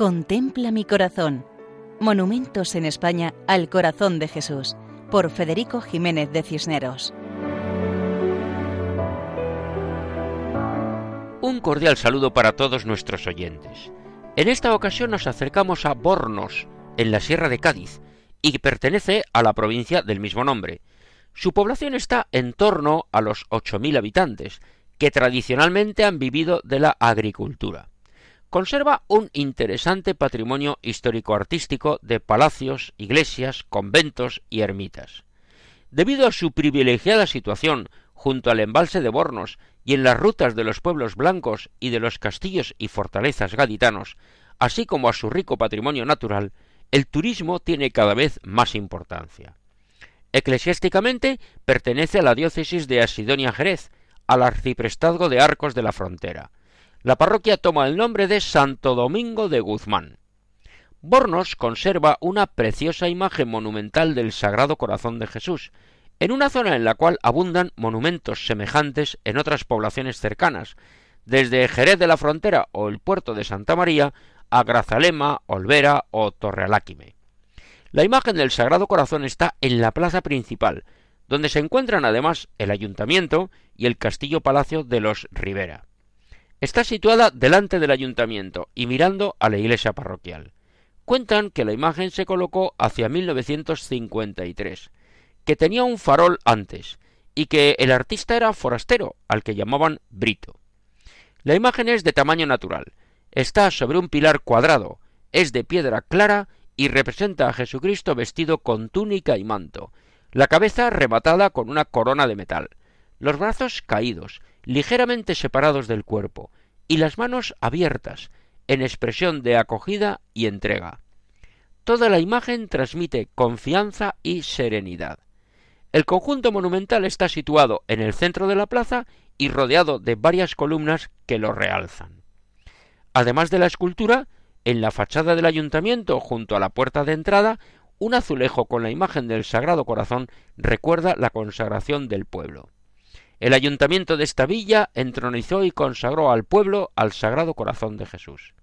Contempla mi corazón. Monumentos en España al corazón de Jesús, por Federico Jiménez de Cisneros. Un cordial saludo para todos nuestros oyentes. En esta ocasión nos acercamos a Bornos, en la Sierra de Cádiz, y pertenece a la provincia del mismo nombre. Su población está en torno a los 8.000 habitantes, que tradicionalmente han vivido de la agricultura conserva un interesante patrimonio histórico-artístico de palacios, iglesias, conventos y ermitas. Debido a su privilegiada situación junto al embalse de Bornos y en las rutas de los pueblos blancos y de los castillos y fortalezas gaditanos, así como a su rico patrimonio natural, el turismo tiene cada vez más importancia. Eclesiásticamente pertenece a la diócesis de Asidonia Jerez, al arciprestazgo de Arcos de la Frontera, la parroquia toma el nombre de Santo Domingo de Guzmán. Bornos conserva una preciosa imagen monumental del Sagrado Corazón de Jesús, en una zona en la cual abundan monumentos semejantes en otras poblaciones cercanas, desde Jerez de la Frontera o el puerto de Santa María a Grazalema, Olvera o Torrealáquime. La imagen del Sagrado Corazón está en la plaza principal, donde se encuentran además el ayuntamiento y el castillo palacio de los Rivera. Está situada delante del ayuntamiento y mirando a la iglesia parroquial. Cuentan que la imagen se colocó hacia 1953, que tenía un farol antes y que el artista era forastero, al que llamaban Brito. La imagen es de tamaño natural, está sobre un pilar cuadrado, es de piedra clara y representa a Jesucristo vestido con túnica y manto, la cabeza rematada con una corona de metal, los brazos caídos, ligeramente separados del cuerpo, y las manos abiertas, en expresión de acogida y entrega. Toda la imagen transmite confianza y serenidad. El conjunto monumental está situado en el centro de la plaza y rodeado de varias columnas que lo realzan. Además de la escultura, en la fachada del ayuntamiento, junto a la puerta de entrada, un azulejo con la imagen del Sagrado Corazón recuerda la consagración del pueblo. El ayuntamiento de esta villa entronizó y consagró al pueblo al Sagrado Corazón de Jesús.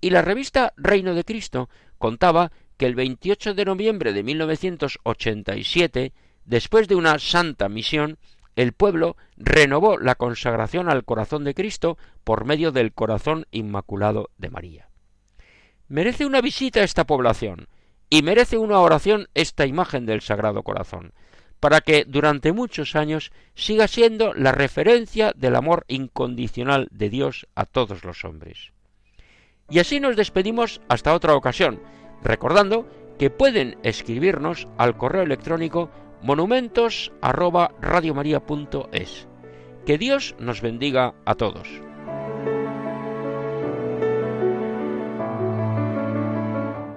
Y la revista Reino de Cristo contaba que el 28 de noviembre de 1987, después de una santa misión, el pueblo renovó la consagración al corazón de Cristo por medio del corazón inmaculado de María. Merece una visita esta población y merece una oración esta imagen del Sagrado Corazón, para que durante muchos años siga siendo la referencia del amor incondicional de Dios a todos los hombres. Y así nos despedimos hasta otra ocasión, recordando que pueden escribirnos al correo electrónico monumentos@radiomaria.es. Que Dios nos bendiga a todos.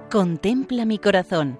Contempla mi corazón